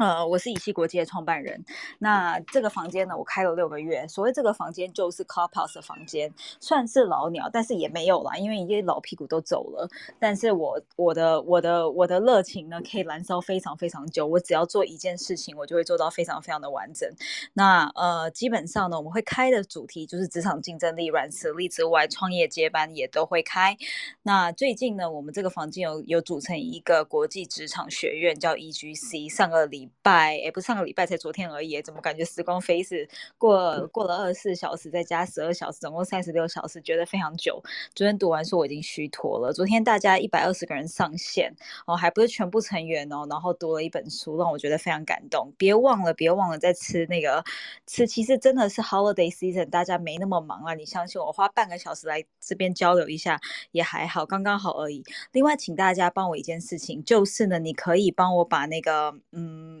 呃，我是乙烯国际的创办人。那这个房间呢，我开了六个月。所谓这个房间就是 Clubhouse 的房间，算是老鸟，但是也没有啦，因为一些老屁股都走了。但是我我的我的我的热情呢，可以燃烧非常非常久。我只要做一件事情，我就会做到非常非常的完整。那呃，基本上呢，我们会开的主题就是职场竞争力、软实力之外，创业接班也都会开。那最近呢，我们这个房间有有组成一个国际职场学院，叫 EGC。上个礼拜，也，不是上个礼拜，才昨天而已，怎么感觉时光飞逝？过过了二十四小时，再加十二小时，总共三十六小时，觉得非常久。昨天读完书，我已经虚脱了。昨天大家一百二十个人上线，哦，还不是全部成员哦，然后读了一本书，让我觉得非常感动。别忘了，别忘了在吃那个吃，其实真的是 holiday season，大家没那么忙啊。你相信我，花半个小时来这边交流一下也还好，刚刚好而已。另外，请大家帮我一件事情，就是呢，你可以帮我把那个，嗯。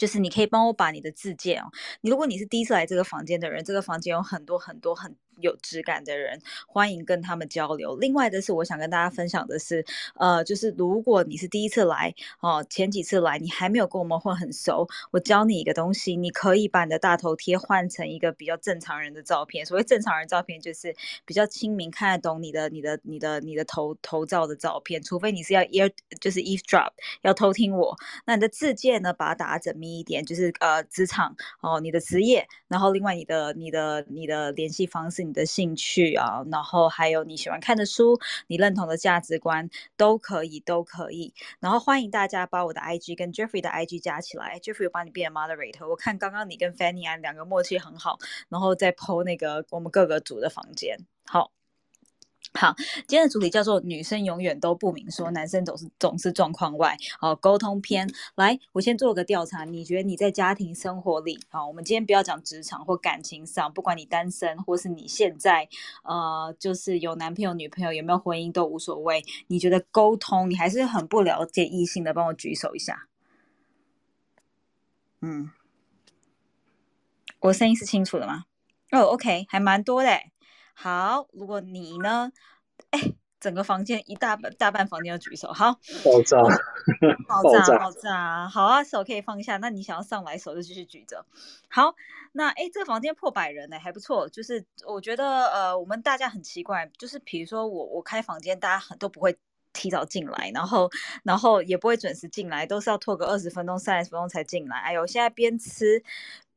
就是你可以帮我把你的自荐哦，你如果你是第一次来这个房间的人，这个房间有很多很多很。有质感的人，欢迎跟他们交流。另外的是，我想跟大家分享的是，呃，就是如果你是第一次来哦，前几次来你还没有跟我们混很熟，我教你一个东西，你可以把你的大头贴换成一个比较正常人的照片。所谓正常人照片，就是比较亲民、看得懂你的、你的、你的、你的头头照的照片。除非你是要 ear，就是 eavesdrop，要偷听我。那你的字件呢，把它打缜密一点，就是呃，职场哦，你的职业，然后另外你的、你的、你的联系方式。你的兴趣啊，然后还有你喜欢看的书，你认同的价值观都可以，都可以。然后欢迎大家把我的 IG 跟 Jeffrey 的 IG 加起来，Jeffrey 我帮你变 moderator。我看刚刚你跟 Fanny 啊两个默契很好，然后再 PO 那个我们各个组的房间，好。好，今天的主题叫做“女生永远都不明说，男生总是总是状况外”。好，沟通篇。来，我先做个调查，你觉得你在家庭生活里，好，我们今天不要讲职场或感情上，不管你单身或是你现在，呃，就是有男朋友、女朋友，有没有婚姻都无所谓。你觉得沟通，你还是很不了解异性的，帮我举手一下。嗯，我声音是清楚的吗？哦，OK，还蛮多的。好，如果你呢？哎，整个房间一大半大半房间要举手。好，爆炸，爆 炸，爆炸。好啊，手可以放下。那你想要上来，手就继续举着。好，那哎，这个房间破百人呢，还不错。就是我觉得，呃，我们大家很奇怪，就是比如说我我开房间，大家很都不会提早进来，然后然后也不会准时进来，都是要拖个二十分钟、三十分钟才进来。哎呦，现在边吃。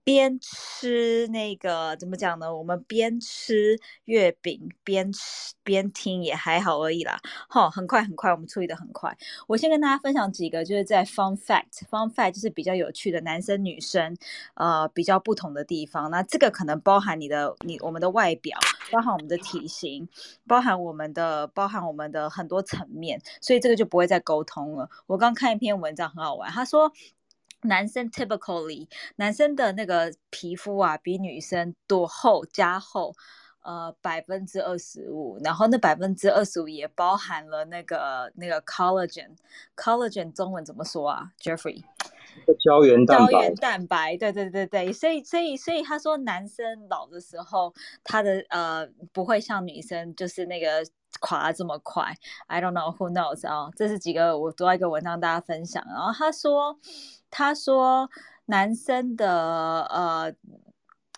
边吃那个怎么讲呢？我们边吃月饼边吃边听也还好而已啦。好，很快很快，我们处理的很快。我先跟大家分享几个，就是在 fun fact，fun fact 就是比较有趣的男生女生呃比较不同的地方。那这个可能包含你的你我们的外表，包含我们的体型，包含我们的包含我们的很多层面，所以这个就不会再沟通了。我刚看一篇文章很好玩，他说。男生 typically 男生的那个皮肤啊，比女生多厚加厚，呃，百分之二十五。然后那百分之二十五也包含了那个那个 collagen，collagen 中文怎么说啊？Jeffrey，胶原蛋白。胶原蛋白，对对对对。所以所以所以他说，男生老的时候，他的呃不会像女生就是那个。垮这么快，I don't know who knows 啊，这是几个我读到一个文章，大家分享。然后他说，他说男生的呃。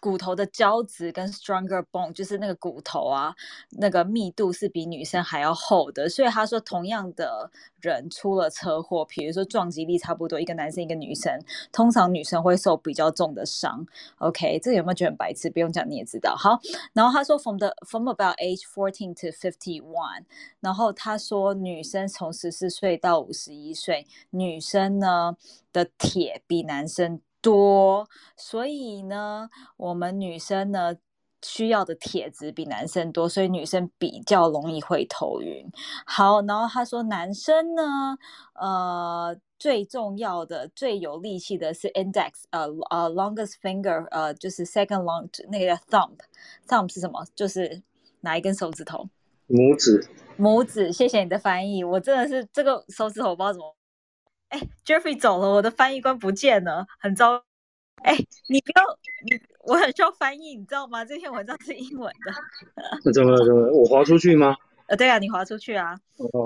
骨头的胶质跟 stronger bone 就是那个骨头啊，那个密度是比女生还要厚的。所以他说，同样的人出了车祸，比如说撞击力差不多，一个男生一个女生，通常女生会受比较重的伤。OK，这有没有觉得很白痴？不用讲你也知道。好，然后他说，from the from about age fourteen to fifty one，然后他说，女生从十四岁到五十一岁，女生呢的铁比男生。多，所以呢，我们女生呢需要的帖子比男生多，所以女生比较容易会头晕。好，然后他说男生呢，呃，最重要的、最有力气的是 index，呃呃，longest finger，呃，就是 second long 那个 thumb，thumb 是什么？就是哪一根手指头？拇指。拇指，谢谢你的翻译，我真的是这个手指头我不知道怎么。哎，Jeffrey 走了，我的翻译官不见了，很糟。哎，你不要，你我很需要翻译，你知道吗？这篇文章是英文的。怎么怎么？我划出去吗？呃，对啊，你划出去啊，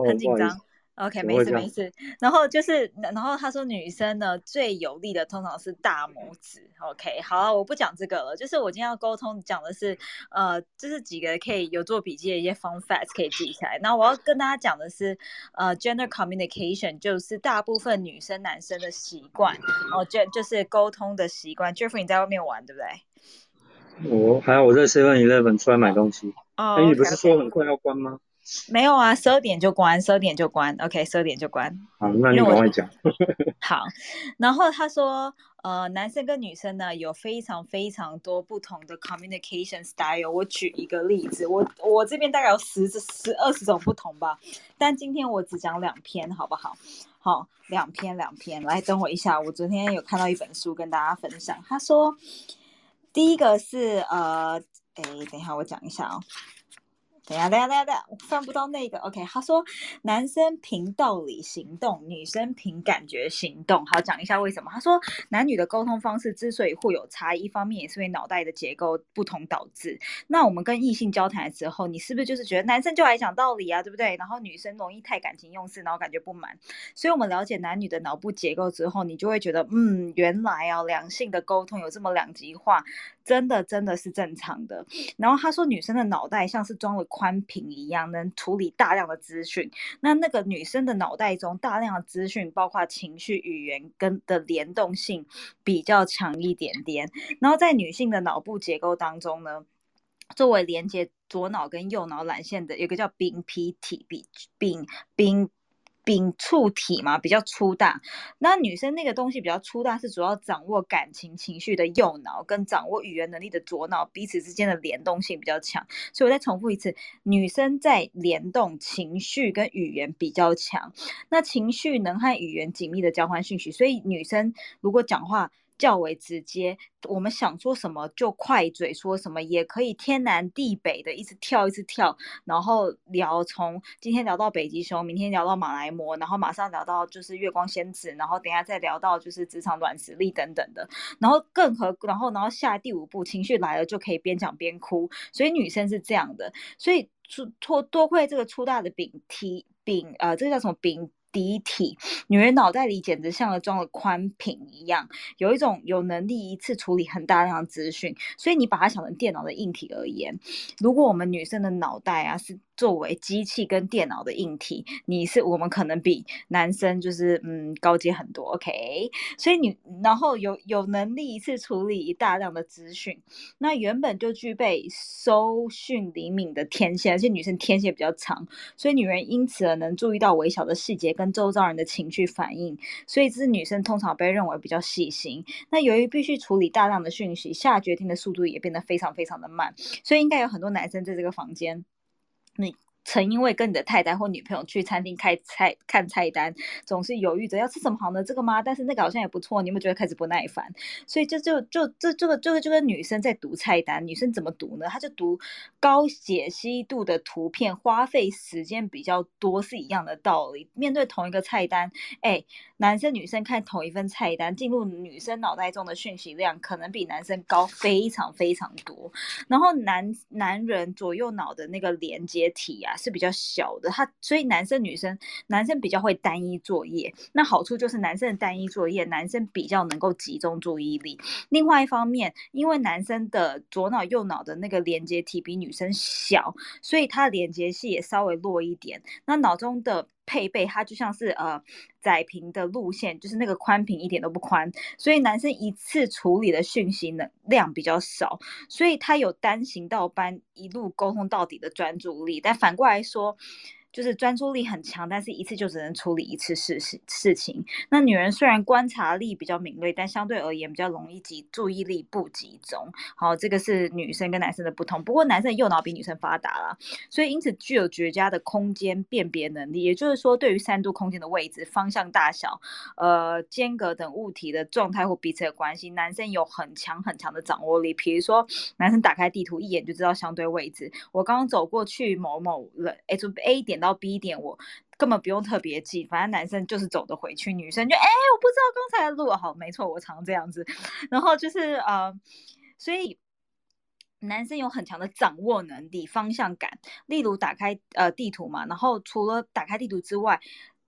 很紧张。OK，没事没事。然后就是，然后他说女生呢最有力的通常是大拇指。OK，好，我不讲这个了。就是我今天要沟通讲的是，呃，就是几个可以有做笔记的一些 fun facts 可以记起来。那我要跟大家讲的是，呃，gender communication 就是大部分女生男生的习惯哦，就就是沟通的习惯。Jeffrey 你在外面玩对不对？我还有我在 Seven Eleven 出来买东西。哦。哎，你不是说很快要关吗？没有啊，十二点就关，十二点就关，OK，十二点就关。好，那你赶快讲。好，然后他说，呃，男生跟女生呢有非常非常多不同的 communication style。我举一个例子，我我这边大概有十十二十种不同吧，但今天我只讲两篇，好不好？好，两篇两篇，来等我一下，我昨天有看到一本书跟大家分享。他说，第一个是呃，哎，等一下我讲一下哦。等下，等下，等下，等下，我翻不到那个。OK，他说男生凭道理行动，女生凭感觉行动。好，讲一下为什么。他说男女的沟通方式之所以会有差异，一方面也是因为脑袋的结构不同导致。那我们跟异性交谈的时候，你是不是就是觉得男生就爱讲道理啊，对不对？然后女生容易太感情用事，然后感觉不满。所以我们了解男女的脑部结构之后，你就会觉得，嗯，原来啊，两性的沟通有这么两极化。真的真的是正常的。然后他说，女生的脑袋像是装了宽屏一样，能处理大量的资讯。那那个女生的脑袋中大量的资讯，包括情绪、语言跟的联动性比较强一点点。然后在女性的脑部结构当中呢，作为连接左脑跟右脑缆线的，有个叫冰皮体，柄丙。触体嘛比较粗大，那女生那个东西比较粗大，是主要掌握感情情绪的右脑跟掌握语言能力的左脑彼此之间的联动性比较强。所以我再重复一次，女生在联动情绪跟语言比较强，那情绪能和语言紧密的交换讯息，所以女生如果讲话。较为直接，我们想说什么就快嘴说什么，也可以天南地北的一直跳一直跳，然后聊从今天聊到北极熊，明天聊到马来貘，然后马上聊到就是月光仙子，然后等下再聊到就是职场软实力等等的，然后更何然后然后下第五步情绪来了就可以边讲边哭，所以女生是这样的，所以出多多亏这个粗大的饼体饼呃，这个叫什么饼？第一体，女人脑袋里简直像个装了宽屏一样，有一种有能力一次处理很大量的资讯，所以你把它想成电脑的硬体而言，如果我们女生的脑袋啊是。作为机器跟电脑的硬体，你是我们可能比男生就是嗯高阶很多，OK？所以你然后有有能力一次处理大量的资讯，那原本就具备收讯灵敏的天线，而且女生天线比较长，所以女人因此而能注意到微小的细节跟周遭人的情绪反应，所以这是女生通常被认为比较细心。那由于必须处理大量的讯息，下决定的速度也变得非常非常的慢，所以应该有很多男生在这个房间。你曾因为跟你的太太或女朋友去餐厅开菜看菜单，总是犹豫着要吃什么好呢？这个吗？但是那个好像也不错。你有没有觉得开始不耐烦？所以这就就这这个这个就跟女生在读菜单，女生怎么读呢？她就读高解析度的图片，花费时间比较多是一样的道理。面对同一个菜单，哎。男生女生看同一份菜单，进入女生脑袋中的讯息量可能比男生高非常非常多。然后男男人左右脑的那个连接体啊是比较小的，他所以男生女生男生比较会单一作业。那好处就是男生的单一作业，男生比较能够集中注意力。另外一方面，因为男生的左脑右脑的那个连接体比女生小，所以他连接系也稍微弱一点。那脑中的配备它就像是呃窄屏的路线，就是那个宽屏一点都不宽，所以男生一次处理的讯息能量比较少，所以他有单行道般一路沟通到底的专注力。但反过来说。就是专注力很强，但是一次就只能处理一次事事事情。那女人虽然观察力比较敏锐，但相对而言比较容易集注意力不集中。好，这个是女生跟男生的不同。不过男生右脑比女生发达啦，所以因此具有绝佳的空间辨别能力。也就是说，对于三度空间的位置、方向、大小、呃间隔等物体的状态或彼此的关系，男生有很强很强的掌握力。比如说，男生打开地图一眼就知道相对位置。我刚刚走过去某某人 H A 点。到 B 点，我根本不用特别记，反正男生就是走的回去，女生就哎，我不知道刚才的路好，没错，我常这样子。然后就是呃，所以男生有很强的掌握能力、方向感。例如打开呃地图嘛，然后除了打开地图之外，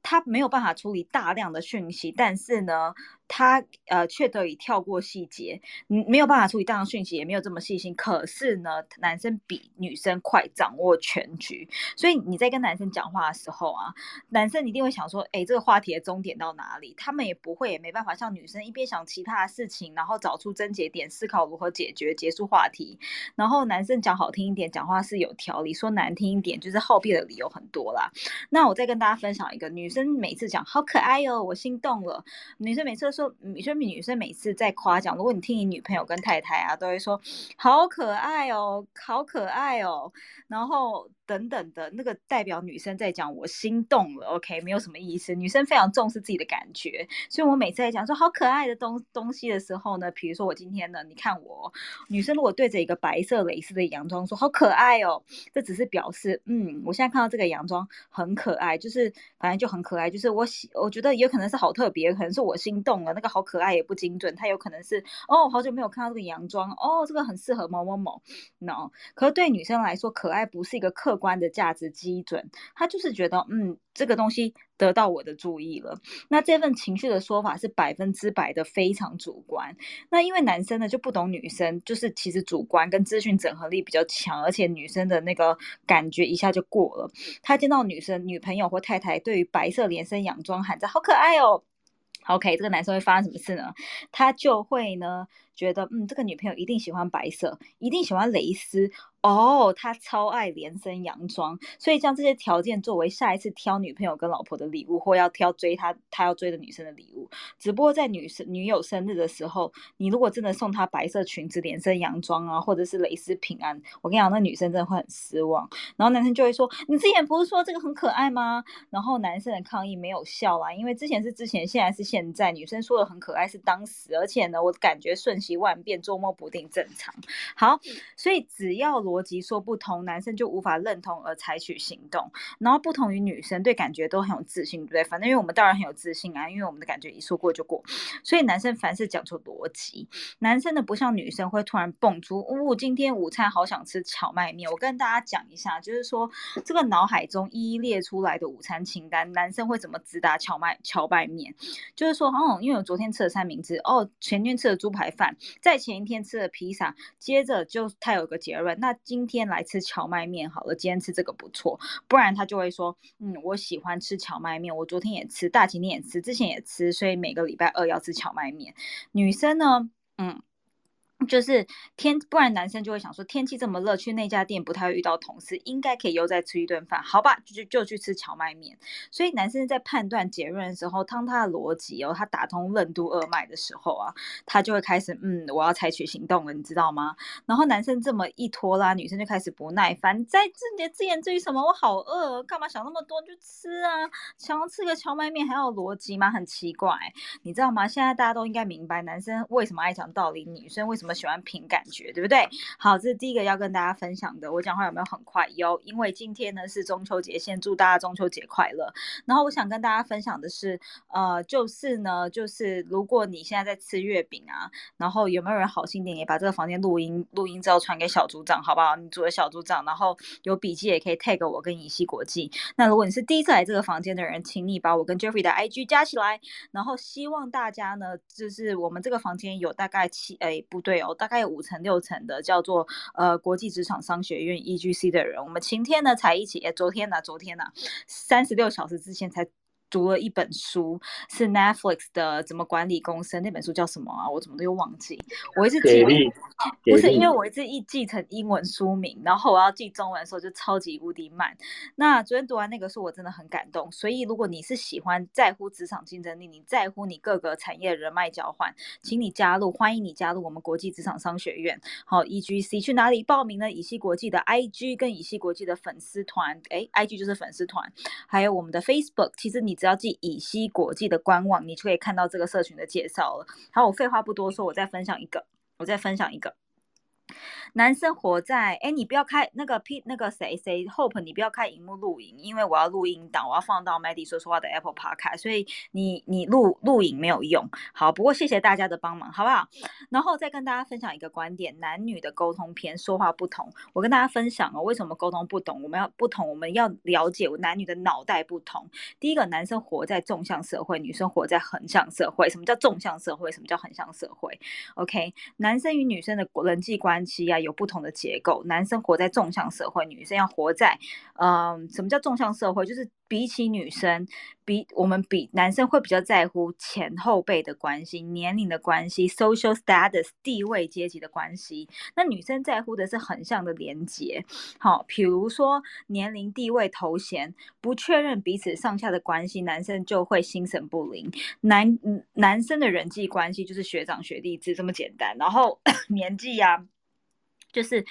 他没有办法处理大量的讯息，但是呢。他呃却得以跳过细节，嗯，没有办法处理大量讯息，也没有这么细心。可是呢，男生比女生快掌握全局，所以你在跟男生讲话的时候啊，男生一定会想说，哎，这个话题的终点到哪里？他们也不会，也没办法像女生一边想其他的事情，然后找出症结点，思考如何解决，结束话题。然后男生讲好听一点，讲话是有条理；说难听一点，就是好辩的理由很多啦。那我再跟大家分享一个，女生每次讲好可爱哦，我心动了。女生每次说说。女生女生每次在夸奖，如果你听你女朋友跟太太啊，都会说好可爱哦，好可爱哦，然后等等的那个代表女生在讲我心动了，OK，没有什么意思。女生非常重视自己的感觉，所以我每次在讲说好可爱的东东西的时候呢，比如说我今天呢，你看我女生如果对着一个白色蕾丝的洋装说好可爱哦，这只是表示嗯，我现在看到这个洋装很可爱，就是反正就很可爱，就是我喜，我觉得也可能是好特别，可能是我心动了。那个好可爱也不精准，它有可能是哦，好久没有看到这个洋装哦，这个很适合某某某。no，可是对女生来说，可爱不是一个客观的价值基准，他就是觉得嗯，这个东西得到我的注意了。那这份情绪的说法是百分之百的非常主观。那因为男生呢就不懂女生，就是其实主观跟资讯整合力比较强，而且女生的那个感觉一下就过了。他见到女生女朋友或太太对于白色连身洋装喊着好可爱哦。OK，这个男生会发生什么事呢？他就会呢。觉得嗯，这个女朋友一定喜欢白色，一定喜欢蕾丝哦，他超爱连身洋装，所以将这些条件作为下一次挑女朋友跟老婆的礼物，或要挑追他他要追的女生的礼物。只不过在女生女友生日的时候，你如果真的送她白色裙子、连身洋装啊，或者是蕾丝平安，我跟你讲，那女生真的会很失望。然后男生就会说：“你之前不是说这个很可爱吗？”然后男生的抗议没有效啊，因为之前是之前，现在是现在。女生说的很可爱是当时，而且呢，我感觉瞬。息万变，捉摸不定，正常。好，所以只要逻辑说不通，男生就无法认同而采取行动。然后不同于女生，对感觉都很有自信，对不对？反正因为我们当然很有自信啊，因为我们的感觉一说过就过。所以男生凡事讲求逻辑，男生的不像女生会突然蹦出，哦，今天午餐好想吃荞麦面。我跟大家讲一下，就是说这个脑海中一一列出来的午餐清单，男生会怎么直达荞麦荞麦面？就是说，哦，因为我昨天吃了三明治，哦，前天吃了猪排饭。在前一天吃了披萨，接着就他有个结论，那今天来吃荞麦面好了。今天吃这个不错，不然他就会说，嗯，我喜欢吃荞麦面，我昨天也吃，大前天也吃，之前也吃，所以每个礼拜二要吃荞麦面。女生呢，嗯。就是天，不然男生就会想说，天气这么热，去那家店不太会遇到同事，应该可以又再吃一顿饭，好吧？就就就去吃荞麦面。所以男生在判断结论的时候，当他的逻辑哦，他打通任督二脉的时候啊，他就会开始，嗯，我要采取行动了，你知道吗？然后男生这么一拖拉，女生就开始不耐烦，在自己自言自语什么，我好饿，干嘛想那么多就吃啊？想要吃个荞麦面还要逻辑吗？很奇怪，你知道吗？现在大家都应该明白，男生为什么爱讲道理，女生为什么？喜欢凭感觉，对不对？好，这是第一个要跟大家分享的。我讲话有没有很快？有，因为今天呢是中秋节，先祝大家中秋节快乐。然后我想跟大家分享的是，呃，就是呢，就是如果你现在在吃月饼啊，然后有没有人好心点也把这个房间录音录音之后传给小组长，好不好？你组的小组长，然后有笔记也可以 tag 我跟乙烯国际。那如果你是第一次来这个房间的人，请你把我跟 Jeffrey 的 IG 加起来。然后希望大家呢，就是我们这个房间有大概七，哎，不对。有大概有五层六层的叫做呃国际职场商学院 EGC 的人，我们今天呢才一起，哎，昨天呢，昨天呢，三十六小时之前才。读了一本书，是 Netflix 的怎么管理公司那本书叫什么啊？我怎么都又忘记。我一直记不是因为我一直一记成英文书名，然后我要记中文的时候就超级无敌慢。那昨天读完那个书，我真的很感动。所以如果你是喜欢在乎职场竞争力，你在乎你各个产业人脉交换，请你加入，欢迎你加入我们国际职场商学院。好，EGC 去哪里报名呢？以西国际的 IG 跟以西国际的粉丝团，哎，IG 就是粉丝团，还有我们的 Facebook。其实你。只要记乙烯国际的官网，你就可以看到这个社群的介绍了。好，我废话不多说，我再分享一个，我再分享一个。男生活在哎，你不要开那个 P 那个谁谁 Hope，你不要开荧幕录影，因为我要录音档，我要放到 Maddy 说说话的 Apple Podcast，所以你你录录影没有用。好，不过谢谢大家的帮忙，好不好？然后再跟大家分享一个观点，男女的沟通篇，说话不同。我跟大家分享哦，为什么沟通不懂？我们要不同，我们要了解男女的脑袋不同。第一个，男生活在纵向社会，女生活在横向社会。什么叫纵向社会？什么叫横向社会？OK，男生与女生的人际关系啊。有不同的结构，男生活在纵向社会，女生要活在，嗯，什么叫纵向社会？就是比起女生，比我们比男生会比较在乎前后辈的关系、年龄的关系、social status 地位阶级的关系。那女生在乎的是横向的连接，好，比如说年龄、地位、头衔不确认彼此上下的关系，男生就会心神不宁。男男生的人际关系就是学长学弟制这么简单，然后 年纪呀。就是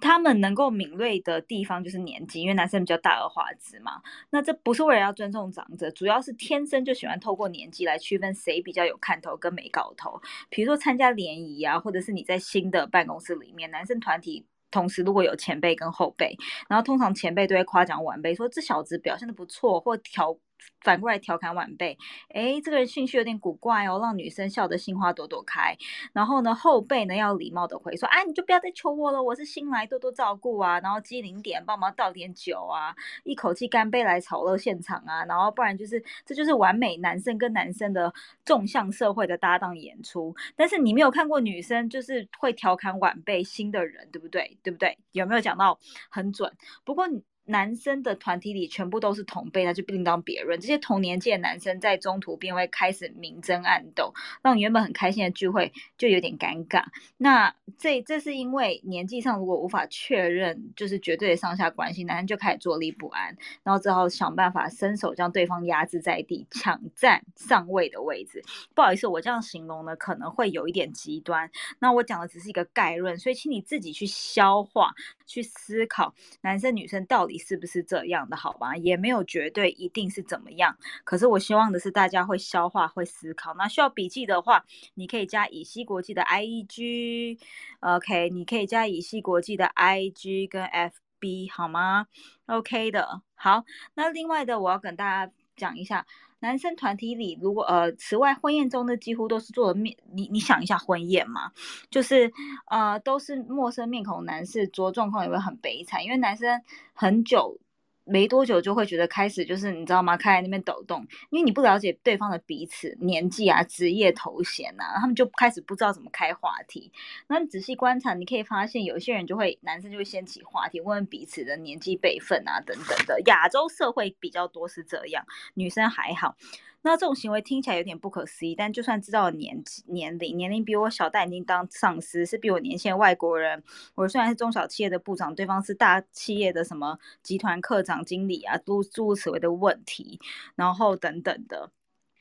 他们能够敏锐的地方就是年纪，因为男生比较大而化之嘛。那这不是为了要尊重长者，主要是天生就喜欢透过年纪来区分谁比较有看头跟没搞头。比如说参加联谊啊，或者是你在新的办公室里面，男生团体同时如果有前辈跟后辈，然后通常前辈都会夸奖晚辈，说这小子表现的不错，或调。反过来调侃晚辈，哎，这个人兴趣有点古怪哦，让女生笑得心花朵朵开。然后呢，后辈呢要礼貌的回说，哎，你就不要再求我了，我是新来，多多照顾啊。然后机灵点，帮忙倒点酒啊，一口气干杯来炒热现场啊。然后不然就是，这就是完美男生跟男生的纵向社会的搭档演出。但是你没有看过女生就是会调侃晚辈新的人，对不对？对不对？有没有讲到很准？不过。男生的团体里全部都是同辈，那就另当别论。这些同年纪的男生在中途便会开始明争暗斗，让原本很开心的聚会就有点尴尬。那这这是因为年纪上如果无法确认就是绝对的上下关系，男生就开始坐立不安，然后只好想办法伸手将对方压制在地，抢占上位的位置。不好意思，我这样形容呢可能会有一点极端。那我讲的只是一个概论，所以请你自己去消化、去思考，男生女生到底。是不是这样的？好吧，也没有绝对一定是怎么样。可是我希望的是大家会消化、会思考。那需要笔记的话，你可以加乙烯国际的 I E G，OK，你可以加乙烯国际的 I G 跟 F B 好吗？OK 的，好。那另外的，我要跟大家讲一下。男生团体里，如果呃，此外婚宴中的几乎都是做面，你你想一下婚宴嘛，就是呃都是陌生面孔，男士，着状况也会很悲惨，因为男生很久。没多久就会觉得开始就是你知道吗？开在那边抖动，因为你不了解对方的彼此年纪啊、职业头衔呐，他们就开始不知道怎么开话题。那你仔细观察，你可以发现有些人就会男生就会掀起话题，问问彼此的年纪辈分啊等等的。亚洲社会比较多是这样，女生还好。那这种行为听起来有点不可思议，但就算知道年纪、年龄，年龄比我小，但已经当上司，是比我年轻的外国人。我虽然是中小企业的部长，对方是大企业的什么集团科长、经理啊，诸诸如此类的问题，然后等等的。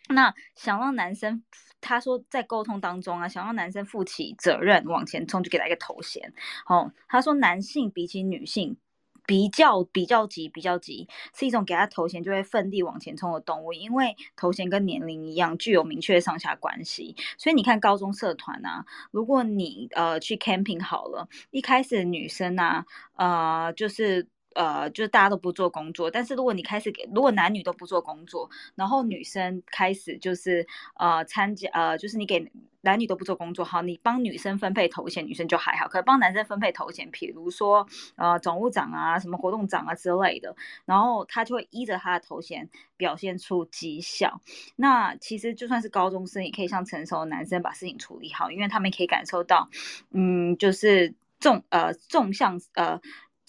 那想让男生，他说在沟通当中啊，想让男生负起责任往前冲，就给他一个头衔。哦，他说男性比起女性。比较比较急，比较急是一种给他头衔就会奋力往前冲的动物，因为头衔跟年龄一样具有明确上下关系。所以你看高中社团啊，如果你呃去 camping 好了，一开始女生啊，呃就是。呃，就是大家都不做工作，但是如果你开始给，如果男女都不做工作，然后女生开始就是呃参加呃，就是你给男女都不做工作，好，你帮女生分配头衔，女生就还好，可帮男生分配头衔，比如说呃总务长啊，什么活动长啊之类的，然后他就会依着他的头衔表现出绩效。那其实就算是高中生，也可以像成熟的男生把事情处理好，因为他们可以感受到，嗯，就是纵呃纵向呃。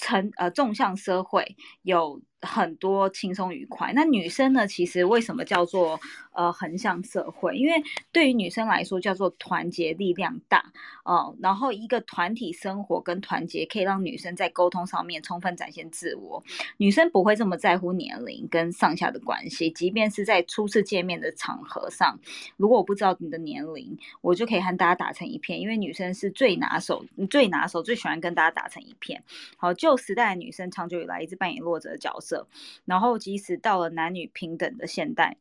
成呃，纵向社会有。很多轻松愉快。那女生呢？其实为什么叫做呃横向社会？因为对于女生来说，叫做团结力量大哦。然后一个团体生活跟团结，可以让女生在沟通上面充分展现自我。女生不会这么在乎年龄跟上下的关系，即便是在初次见面的场合上，如果我不知道你的年龄，我就可以和大家打成一片。因为女生是最拿手、最拿手、最喜欢跟大家打成一片。好，旧时代的女生长久以来一直扮演弱者的角色。然后，即使到了男女平等的现代，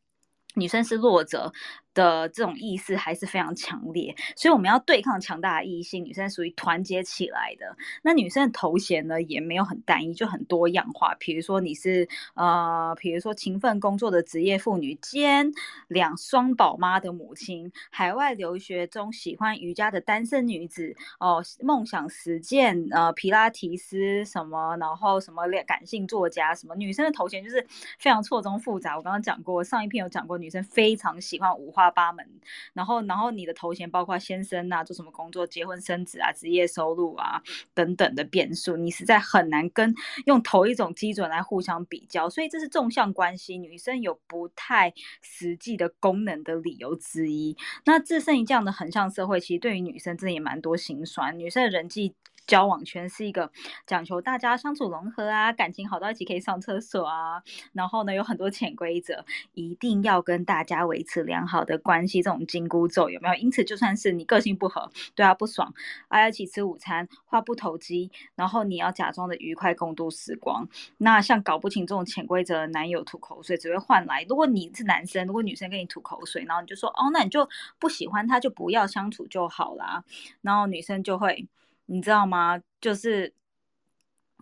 女生是弱者，的这种意识还是非常强烈，所以我们要对抗强大的异性，女生属于团结起来的。那女生的头衔呢，也没有很单一，就很多样化。比如说你是呃，比如说勤奋工作的职业妇女，兼两双宝妈的母亲，海外留学中喜欢瑜伽的单身女子，哦，梦想实践呃，皮拉提斯什么，然后什么感性作家什么。女生的头衔就是非常错综复杂。我刚刚讲过，上一篇有讲过，女生非常喜欢五花。花八门，然后，然后你的头衔包括先生啊，做什么工作，结婚生子啊，职业收入啊等等的变数，你实在很难跟用同一种基准来互相比较，所以这是纵向关系，女生有不太实际的功能的理由之一。那自身于这样的横向社会，其实对于女生真的也蛮多心酸，女生的人际。交往圈是一个讲求大家相处融合啊，感情好到一起可以上厕所啊，然后呢有很多潜规则，一定要跟大家维持良好的关系，这种紧箍咒有没有？因此就算是你个性不合，对他不爽，啊一起吃午餐，话不投机，然后你要假装的愉快共度时光。那像搞不清这种潜规则的男友吐口水，只会换来如果你是男生，如果女生跟你吐口水，然后你就说哦，那你就不喜欢他，就不要相处就好啦。然后女生就会。你知道吗？就是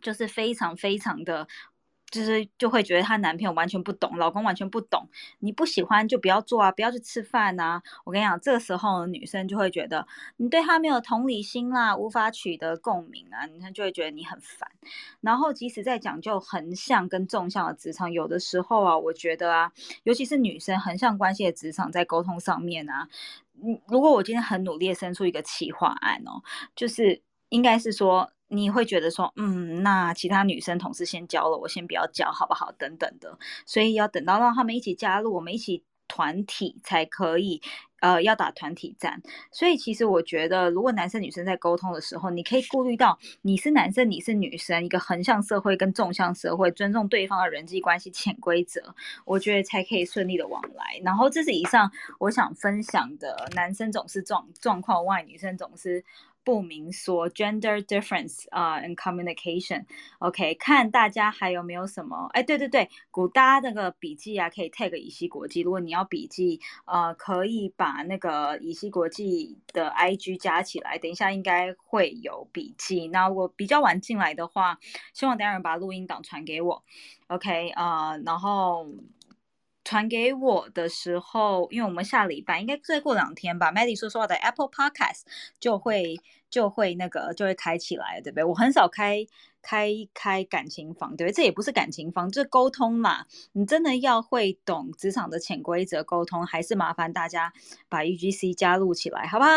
就是非常非常的，就是就会觉得她男朋友完全不懂，老公完全不懂。你不喜欢就不要做啊，不要去吃饭呐。我跟你讲，这个时候女生就会觉得你对她没有同理心啦，无法取得共鸣啊，女生就会觉得你很烦。然后即使在讲究横向跟纵向的职场，有的时候啊，我觉得啊，尤其是女生横向关系的职场，在沟通上面啊，嗯，如果我今天很努力的生出一个企划案哦，就是。应该是说，你会觉得说，嗯，那其他女生同事先交了，我先不要交，好不好？等等的，所以要等到让他们一起加入，我们一起团体才可以，呃，要打团体战。所以其实我觉得，如果男生女生在沟通的时候，你可以顾虑到你是男生，你是女生，一个横向社会跟纵向社会，尊重对方的人际关系潜规则，我觉得才可以顺利的往来。然后这是以上我想分享的，男生总是状状况外，女生总是。不明说 gender difference 啊，in communication，OK，看大家还有没有什么？哎，对对对，古大那个笔记啊，可以 tag 乙烯国际。如果你要笔记，呃，可以把那个乙烯国际的 IG 加起来，等一下应该会有笔记。那我比较晚进来的话，希望等下人把录音档传给我，OK 啊，然后。传给我的时候，因为我们下礼拜应该再过两天吧，Maddy 说说的 Apple Podcast 就会就会那个就会开起来，对不对？我很少开。开开感情房，对，这也不是感情房，这沟通嘛。你真的要会懂职场的潜规则沟通，还是麻烦大家把 E G C 加入起来，好不好？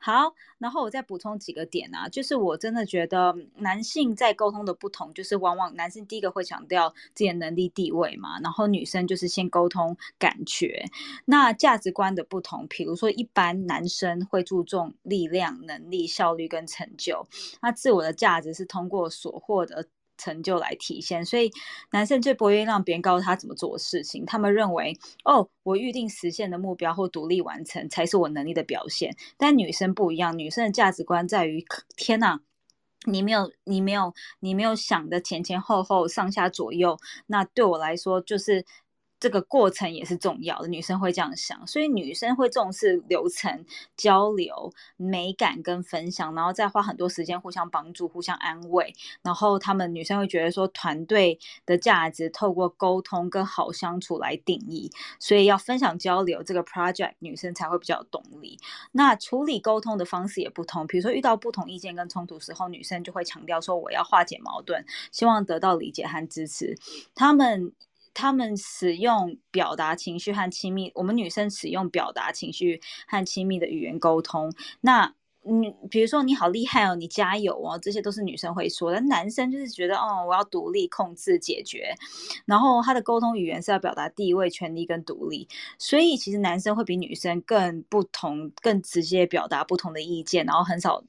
好，然后我再补充几个点啊，就是我真的觉得男性在沟通的不同，就是往往男性第一个会强调自己的能力地位嘛，然后女生就是先沟通感觉。那价值观的不同，比如说一般男生会注重力量、能力、效率跟成就，那自我的价值是通过所获。得成就来体现，所以男生最不愿意让别人告诉他怎么做事情。他们认为，哦，我预定实现的目标或独立完成才是我能力的表现。但女生不一样，女生的价值观在于：天哪，你没有，你没有，你没有想的前前后后、上下左右，那对我来说就是。这个过程也是重要的，女生会这样想，所以女生会重视流程、交流、美感跟分享，然后再花很多时间互相帮助、互相安慰。然后他们女生会觉得说，团队的价值透过沟通跟好相处来定义，所以要分享交流这个 project，女生才会比较有动力。那处理沟通的方式也不同，比如说遇到不同意见跟冲突时候，女生就会强调说，我要化解矛盾，希望得到理解和支持。他们。他们使用表达情绪和亲密，我们女生使用表达情绪和亲密的语言沟通。那，嗯，比如说你好厉害哦，你加油哦，这些都是女生会说的。男生就是觉得，哦，我要独立控制解决，然后他的沟通语言是要表达地位、权利跟独立。所以其实男生会比女生更不同，更直接表达不同的意见，然后很少。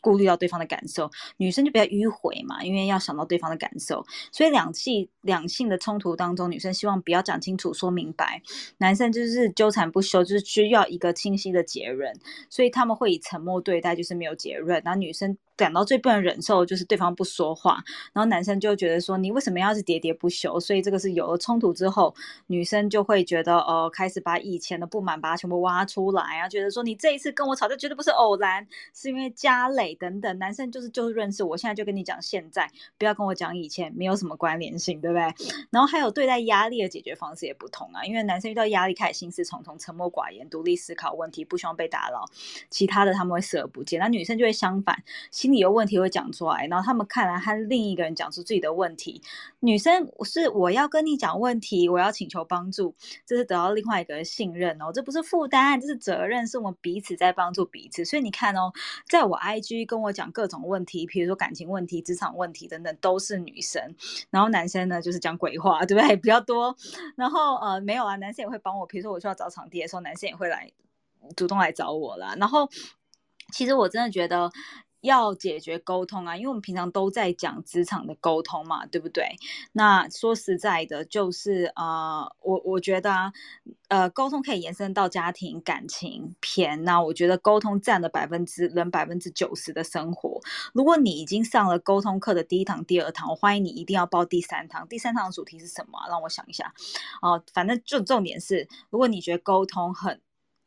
顾虑到对方的感受，女生就比较迂回嘛，因为要想到对方的感受，所以两性两性的冲突当中，女生希望不要讲清楚、说明白，男生就是纠缠不休，就是需要一个清晰的结论，所以他们会以沉默对待，就是没有结论，然后女生。感到最不能忍受的就是对方不说话，然后男生就觉得说你为什么要是喋喋不休？所以这个是有了冲突之后，女生就会觉得呃，开始把以前的不满把它全部挖出来啊，觉得说你这一次跟我吵架绝对不是偶然，是因为家累等等。男生就是就是认识我，现在就跟你讲现在，不要跟我讲以前，没有什么关联性，对不对？然后还有对待压力的解决方式也不同啊，因为男生遇到压力开始心事重重、沉默寡言、独立思考问题，不希望被打扰，其他的他们会视而不见。那女生就会相反，心里有问题会讲出来，然后他们看来和另一个人讲出自己的问题。女生是我要跟你讲问题，我要请求帮助，这是得到另外一个信任哦，这不是负担，这是责任，是我们彼此在帮助彼此。所以你看哦，在我 IG 跟我讲各种问题，比如说感情问题、职场问题等等，都是女生，然后男生呢就是讲鬼话，对不对？比较多。然后呃没有啊，男生也会帮我，比如说我需要找场地的时候，男生也会来主动来找我啦。然后其实我真的觉得。要解决沟通啊，因为我们平常都在讲职场的沟通嘛，对不对？那说实在的，就是呃，我我觉得啊，呃，沟通可以延伸到家庭、感情、偏。那我觉得沟通占了百分之人百分之九十的生活。如果你已经上了沟通课的第一堂、第二堂，我欢迎你一定要报第三堂。第三堂的主题是什么？让我想一下。哦，反正就重点是，如果你觉得沟通很。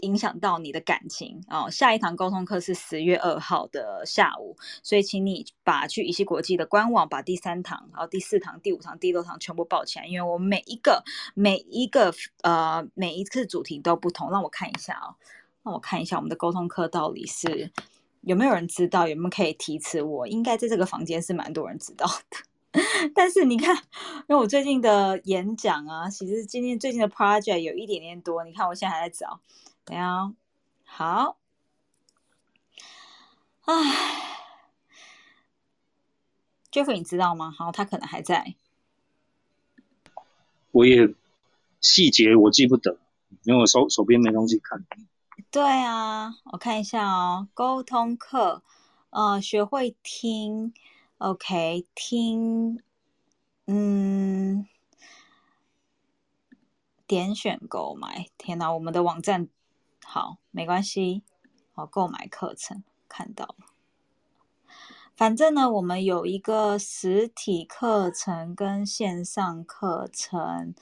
影响到你的感情哦。下一堂沟通课是十月二号的下午，所以请你把去乙烯国际的官网把第三堂、然后第四堂、第五堂、第六堂全部报起来，因为我每一个每一个呃每一次主题都不同。让我看一下哦，让我看一下我们的沟通课到底是有没有人知道，有没有可以提词？我应该在这个房间是蛮多人知道的，但是你看，因为我最近的演讲啊，其实今天最近的 project 有一点点多，你看我现在还在找。等下，好，唉，Jeff，你知道吗？好，他可能还在。我也细节我记不得，因为我手手边没东西看。对啊，我看一下哦，沟通课，呃，学会听，OK，听，嗯，点选购买。天哪，我们的网站。好，没关系。好，购买课程看到了。反正呢，我们有一个实体课程跟线上课程。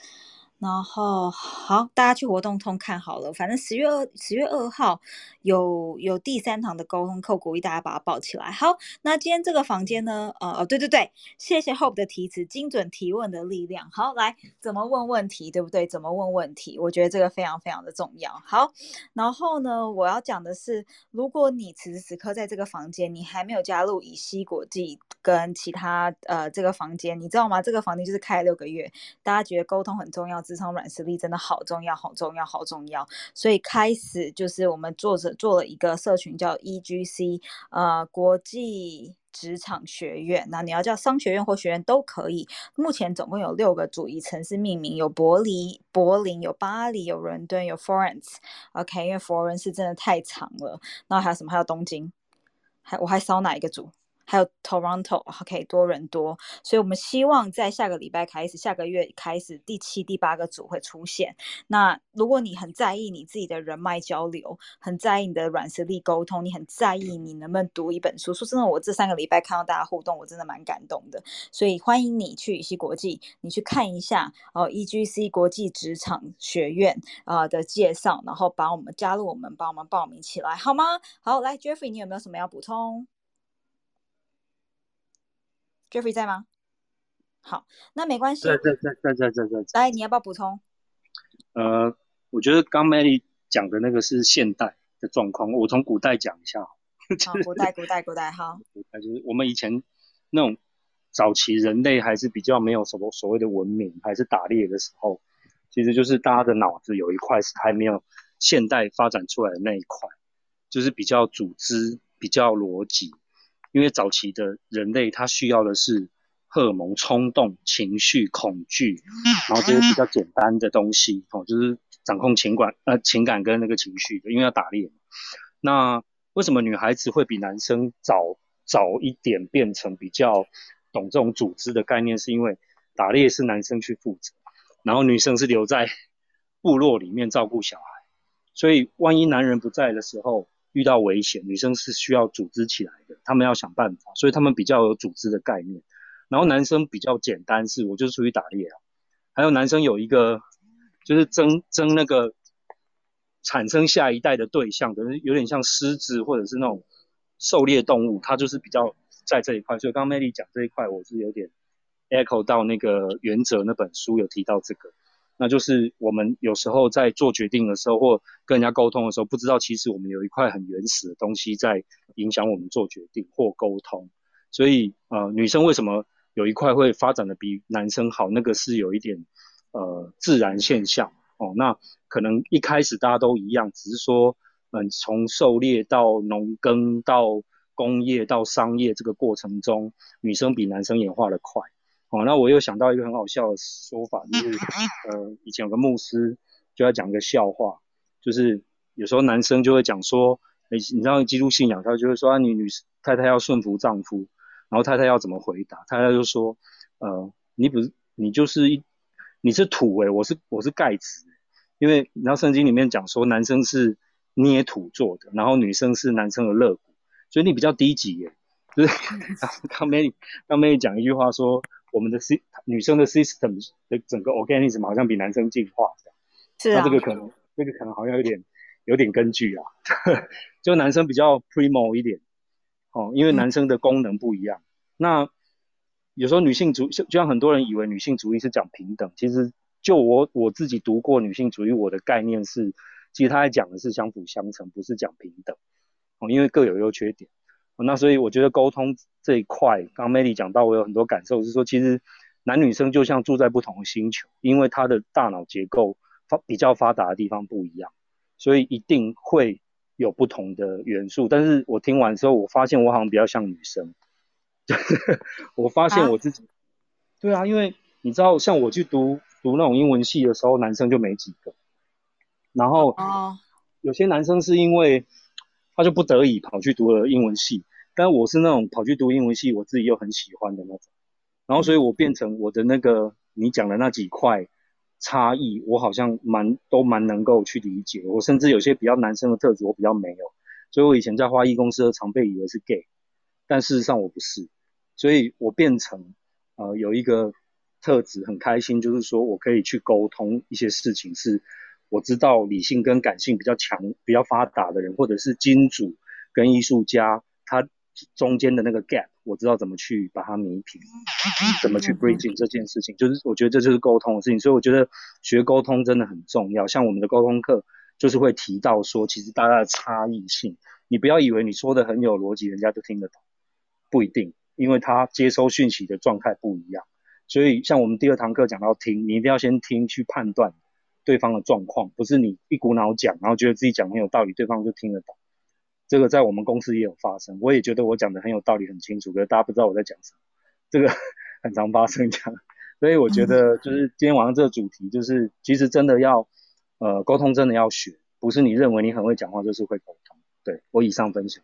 然后好，大家去活动通看好了。反正十月二十月二号有有第三堂的沟通课，鼓励大家把它报起来。好，那今天这个房间呢？呃哦，对对对，谢谢 Hope 的提词，精准提问的力量。好，来怎么问问题，对不对？怎么问问题？我觉得这个非常非常的重要。好，然后呢，我要讲的是，如果你此时此刻在这个房间，你还没有加入乙烯国际跟其他呃这个房间，你知道吗？这个房间就是开了六个月，大家觉得沟通很重要。职场软实力真的好重要，好重要，好重要。所以开始就是我们做着做了一个社群，叫 EGC，呃，国际职场学院。那你要叫商学院或学院都可以。目前总共有六个主以城市命名，有柏林、柏林，有巴黎，有伦敦，有 Florence。OK，因为佛伦是真的太长了。那还有什么？还有东京。还我还少哪一个组？还有 Toronto，OK，多人多，所以我们希望在下个礼拜开始，下个月开始，第七、第八个组会出现。那如果你很在意你自己的人脉交流，很在意你的软实力沟通，你很在意你能不能读一本书。说真的，我这三个礼拜看到大家互动，我真的蛮感动的。所以欢迎你去羽西国际，你去看一下哦，EGC 国际职场学院啊的介绍，然后把我们加入我们，帮我们报名起来，好吗？好，来 Jeffrey，你有没有什么要补充？Jeffrey 在吗？好，那没关系。在在在在在在在。来，你要不要补充？呃，我觉得刚 Mary 讲的那个是现代的状况，我从古代讲一下。好，古代古代古代哈。古代就是我们以前那种早期人类还是比较没有什么所谓的文明，还是打猎的时候，其实就是大家的脑子有一块是还没有现代发展出来的那一块，就是比较组织、比较逻辑。因为早期的人类，他需要的是荷尔蒙、冲动、情绪、恐惧，然后这些比较简单的东西，哦，就是掌控情感、呃情感跟那个情绪的。因为要打猎，那为什么女孩子会比男生早早一点变成比较懂这种组织的概念？是因为打猎是男生去负责，然后女生是留在部落里面照顾小孩，所以万一男人不在的时候，遇到危险，女生是需要组织起来的，他们要想办法，所以他们比较有组织的概念。然后男生比较简单，是我就是出去打猎啊。还有男生有一个就是争争那个产生下一代的对象，可能有点像狮子或者是那种狩猎动物，他就是比较在这一块。所以刚刚 Melly 讲这一块，我是有点 echo 到那个原则那本书有提到这个。那就是我们有时候在做决定的时候，或跟人家沟通的时候，不知道其实我们有一块很原始的东西在影响我们做决定或沟通。所以呃，女生为什么有一块会发展的比男生好？那个是有一点呃自然现象哦。那可能一开始大家都一样，只是说嗯，从狩猎到农耕到工业到商业这个过程中，女生比男生演化的快。哦，那我又想到一个很好笑的说法，就是呃，以前有个牧师就要讲一个笑话，就是有时候男生就会讲说，你你知道基督信仰，他就会说啊，你女太太要顺服丈夫，然后太太要怎么回答？太太就说，呃，你不是你就是一你是土诶，我是我是盖子，因为你知道圣经里面讲说，男生是捏土做的，然后女生是男生的肋骨，所以你比较低级耶。就是 刚妹刚妹讲一句话说。我们的 sy 女生的 system 的整个 organism 好像比男生进化这样，是啊，那这个可能这个可能好像有点有点根据啊，就男生比较 primo 一点，哦，因为男生的功能不一样。那有时候女性主就像很多人以为女性主义是讲平等，其实就我我自己读过女性主义，我的概念是，其实它在讲的是相辅相成，不是讲平等，哦，因为各有优缺点。那所以我觉得沟通这一块，刚刚 Melly 讲到，我有很多感受，是说其实男女生就像住在不同的星球，因为他的大脑结构发比较发达的地方不一样，所以一定会有不同的元素。但是我听完之后，我发现我好像比较像女生，我发现我自己，对啊，因为你知道，像我去读读那种英文系的时候，男生就没几个，然后有些男生是因为。他就不得已跑去读了英文系，但我是那种跑去读英文系，我自己又很喜欢的那种，然后所以我变成我的那个你讲的那几块差异，我好像蛮都蛮能够去理解，我甚至有些比较男生的特质我比较没有，所以我以前在花艺公司常被以为是 gay，但事实上我不是，所以我变成呃有一个特质很开心，就是说我可以去沟通一些事情是。我知道理性跟感性比较强、比较发达的人，或者是金主跟艺术家，他中间的那个 gap，我知道怎么去把它弥平，怎么去 bridging 这件事情，就是我觉得这就是沟通的事情。所以我觉得学沟通真的很重要。像我们的沟通课，就是会提到说，其实大家的差异性，你不要以为你说的很有逻辑，人家就听得懂，不一定，因为他接收讯息的状态不一样。所以像我们第二堂课讲到听，你一定要先听去判断。对方的状况不是你一股脑讲，然后觉得自己讲很有道理，对方就听得懂。这个在我们公司也有发生，我也觉得我讲的很有道理，很清楚，可是大家不知道我在讲什么。这个 很常发生这样，所以我觉得就是今天晚上这个主题，就是其实真的要呃沟通，真的要学，不是你认为你很会讲话就是会沟通。对我以上分享。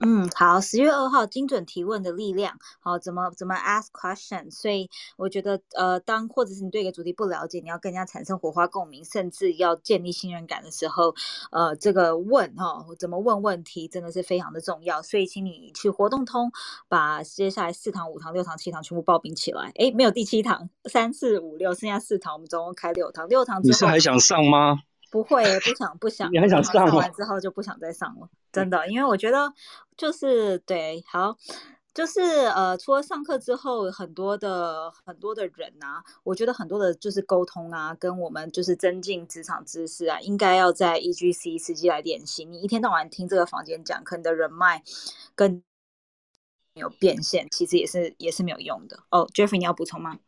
嗯，好，十月二号精准提问的力量，好，怎么怎么 ask question？所以我觉得，呃，当或者是你对一个主题不了解，你要跟人家产生火花共鸣，甚至要建立信任感的时候，呃，这个问哈，怎么问问题真的是非常的重要。所以，请你去活动通，把接下来四堂、五堂、六堂、七堂全部报名起来。诶，没有第七堂，三四五六，剩下四堂，我们总共开六堂。六堂之后，你是还想上吗？不会，不想不想。你很想上上完之后就不想再上了，真的，因为我觉得就是对，好，就是呃，除了上课之后，很多的很多的人啊，我觉得很多的就是沟通啊，跟我们就是增进职场知识啊，应该要在 E G C 实际来练习。你一天到晚听这个房间讲，可能的人脉跟有变现，其实也是也是没有用的。哦，Jeffrey，你要补充吗？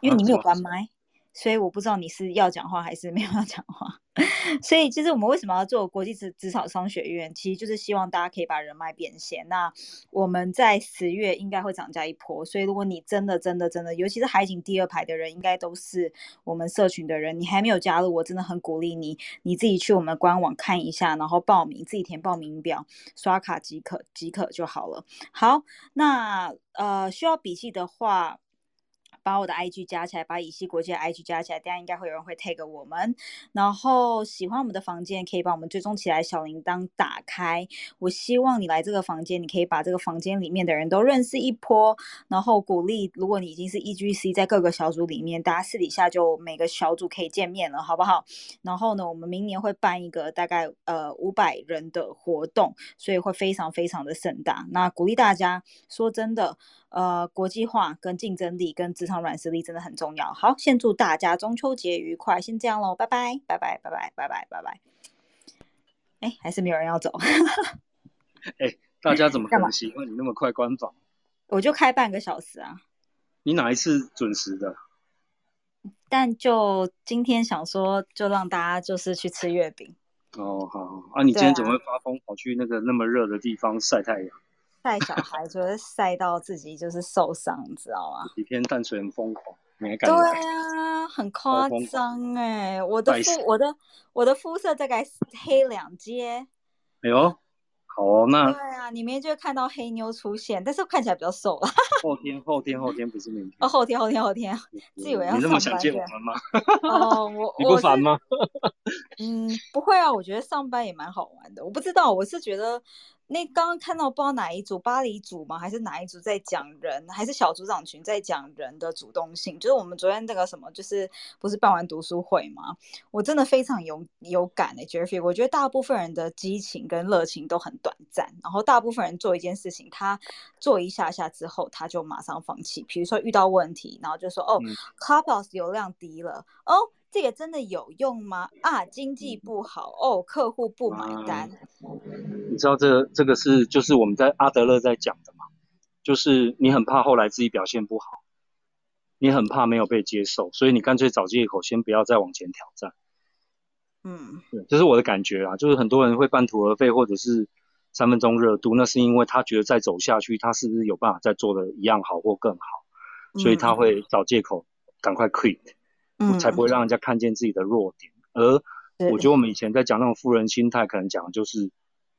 因为你没有关麦。所以我不知道你是要讲话还是没有要讲话。所以其实我们为什么要做国际职职场商学院，其实就是希望大家可以把人脉变现。那我们在十月应该会涨价一波，所以如果你真的真的真的，尤其是海景第二排的人，应该都是我们社群的人，你还没有加入，我真的很鼓励你，你自己去我们官网看一下，然后报名，自己填报名表，刷卡即可即可就好了。好，那呃需要笔记的话。把我的 IG 加起来，把乙烯国际的 IG 加起来，大家应该会有人会 tag 我们。然后喜欢我们的房间，可以帮我们追踪起来，小铃铛打开。我希望你来这个房间，你可以把这个房间里面的人都认识一波，然后鼓励。如果你已经是 EGC，在各个小组里面，大家私底下就每个小组可以见面了，好不好？然后呢，我们明年会办一个大概呃五百人的活动，所以会非常非常的盛大。那鼓励大家，说真的。呃，国际化跟竞争力跟职场软实力真的很重要。好，先祝大家中秋节愉快，先这样喽，拜拜，拜拜，拜拜，拜拜，拜拜。哎，还是没有人要走。哎，大家怎么可能喜欢你那么快关房？我就开半个小时啊。你哪一次准时的？但就今天想说，就让大家就是去吃月饼。哦，好，啊，你今天怎么会发疯跑去那个那么热的地方晒太阳？晒小孩就会晒到自己就是受伤，你知道吗？几天淡水很疯狂，没感觉？对啊，很夸张哎！我的肤，我的我的肤色大概黑两阶。哎呦，好哦，那对啊，你明天就会看到黑妞出现，但是看起来比较瘦了。后天，后天，后天不是明天哦，后天，后天，后天，自以为要你这么想见我们吗？哦，我 你不烦吗？嗯，不会啊，我觉得上班也蛮好玩的。我不知道，我是觉得。那刚刚看到不知道哪一组巴黎组吗？还是哪一组在讲人？还是小组长群在讲人的主动性？就是我们昨天那个什么，就是不是办完读书会吗？我真的非常有有感诶，Jeffrey。我觉得大部分人的激情跟热情都很短暂，然后大部分人做一件事情，他做一下下之后，他就马上放弃。比如说遇到问题，然后就说哦，Clubhouse 流量低了哦。这个真的有用吗？啊，经济不好哦，客户不买单。你知道这这个是就是我们在阿德勒在讲的嘛？就是你很怕后来自己表现不好，你很怕没有被接受，所以你干脆找借口先不要再往前挑战。嗯，对，这是我的感觉啊。就是很多人会半途而废或者是三分钟热度，那是因为他觉得再走下去，他是不是有办法再做的一样好或更好，所以他会找借口赶快 quit。嗯，才不会让人家看见自己的弱点。而我觉得我们以前在讲那种富人心态，可能讲的就是，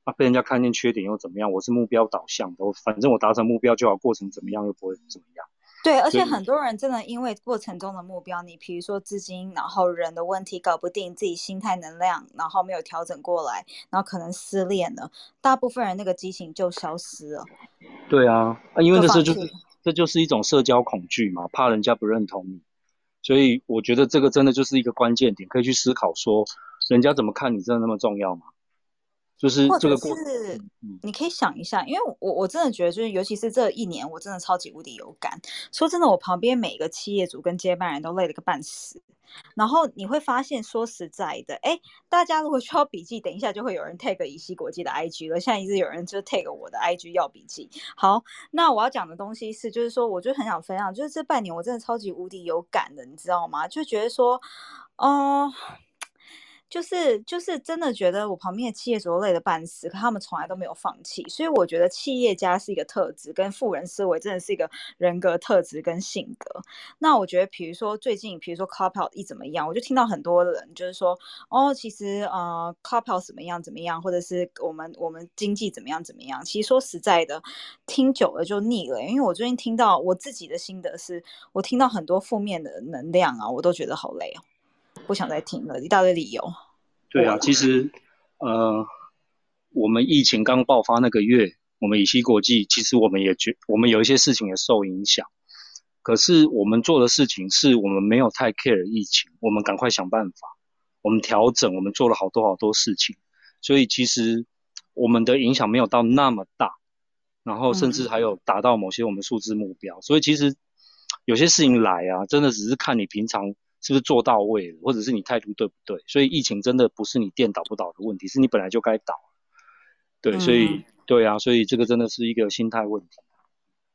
啊，被人家看见缺点又怎么样？我是目标导向的，我反正我达成目标就好，过程怎么样又不会怎么样。对，而且很多人真的因为过程中的目标，你比如说资金，然后人的问题搞不定，自己心态能量，然后没有调整过来，然后可能失恋了，大部分人那个激情就消失了。对啊，因为这是就是这就是一种社交恐惧嘛，怕人家不认同你。所以我觉得这个真的就是一个关键点，可以去思考说，人家怎么看你真的那么重要吗？就是这个，是你可以想一下，因为我我真的觉得，就是尤其是这一年，我真的超级无敌有感。说真的，我旁边每个企业主跟接班人都累了个半死。然后你会发现，说实在的，哎，大家如果需要笔记，等一下就会有人 tag 以西国际的 IG 了。现在一直有人就 tag 我的 IG 要笔记。好，那我要讲的东西是，就是说，我就很想分享，就是这半年我真的超级无敌有感的，你知道吗？就觉得说，哦。就是就是真的觉得我旁边的企业主累得半死，可他们从来都没有放弃。所以我觉得企业家是一个特质，跟富人思维真的是一个人格特质跟性格。那我觉得，比如说最近，比如说 c o p l 一怎么样，我就听到很多人就是说，哦，其实呃 c o p l 怎么样怎么样，或者是我们我们经济怎么样怎么样。其实说实在的，听久了就腻了。因为我最近听到我自己的心得是，我听到很多负面的能量啊，我都觉得好累哦。不想再听了，一大堆理由。对啊，其实，呃，我们疫情刚爆发那个月，我们以西国际，其实我们也觉，我们有一些事情也受影响。可是我们做的事情是我们没有太 care 疫情，我们赶快想办法，我们调整，我们做了好多好多事情。所以其实我们的影响没有到那么大，然后甚至还有达到某些我们数字目标。所以其实有些事情来啊，真的只是看你平常。是不是做到位了，或者是你态度对不对？所以疫情真的不是你店倒不倒的问题，是你本来就该倒。对，所以对啊，所以这个真的是一个心态问题。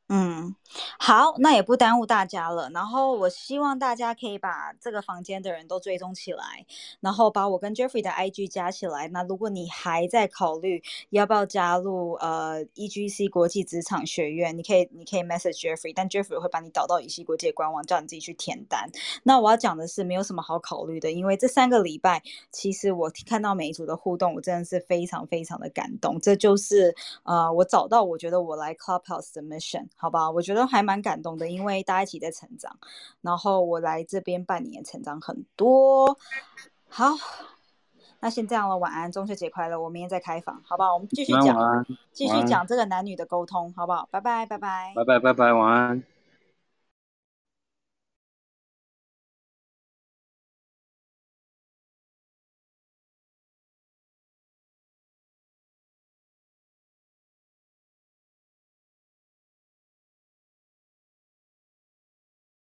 嗯，好，那也不耽误大家了。然后我希望大家可以把这个房间的人都追踪起来，然后把我跟 Jeffrey 的 IG 加起来。那如果你还在考虑要不要加入呃 EGC 国际职场学院，你可以你可以 message Jeffrey，但 Jeffrey 会把你导到乙西国际官网，叫你自己去填单。那我要讲的是，没有什么好考虑的，因为这三个礼拜，其实我看到每一组的互动，我真的是非常非常的感动。这就是呃我找到我觉得我来 Clubhouse 的 mission。好吧？我觉得还蛮感动的，因为大家一起在成长，然后我来这边半年，成长很多。好，那先这样了，晚安，中秋节快乐，我明天再开房，好不好？我们继续讲，继续讲这个男女的沟通，好不好？拜拜，拜拜，拜拜，拜拜，晚安。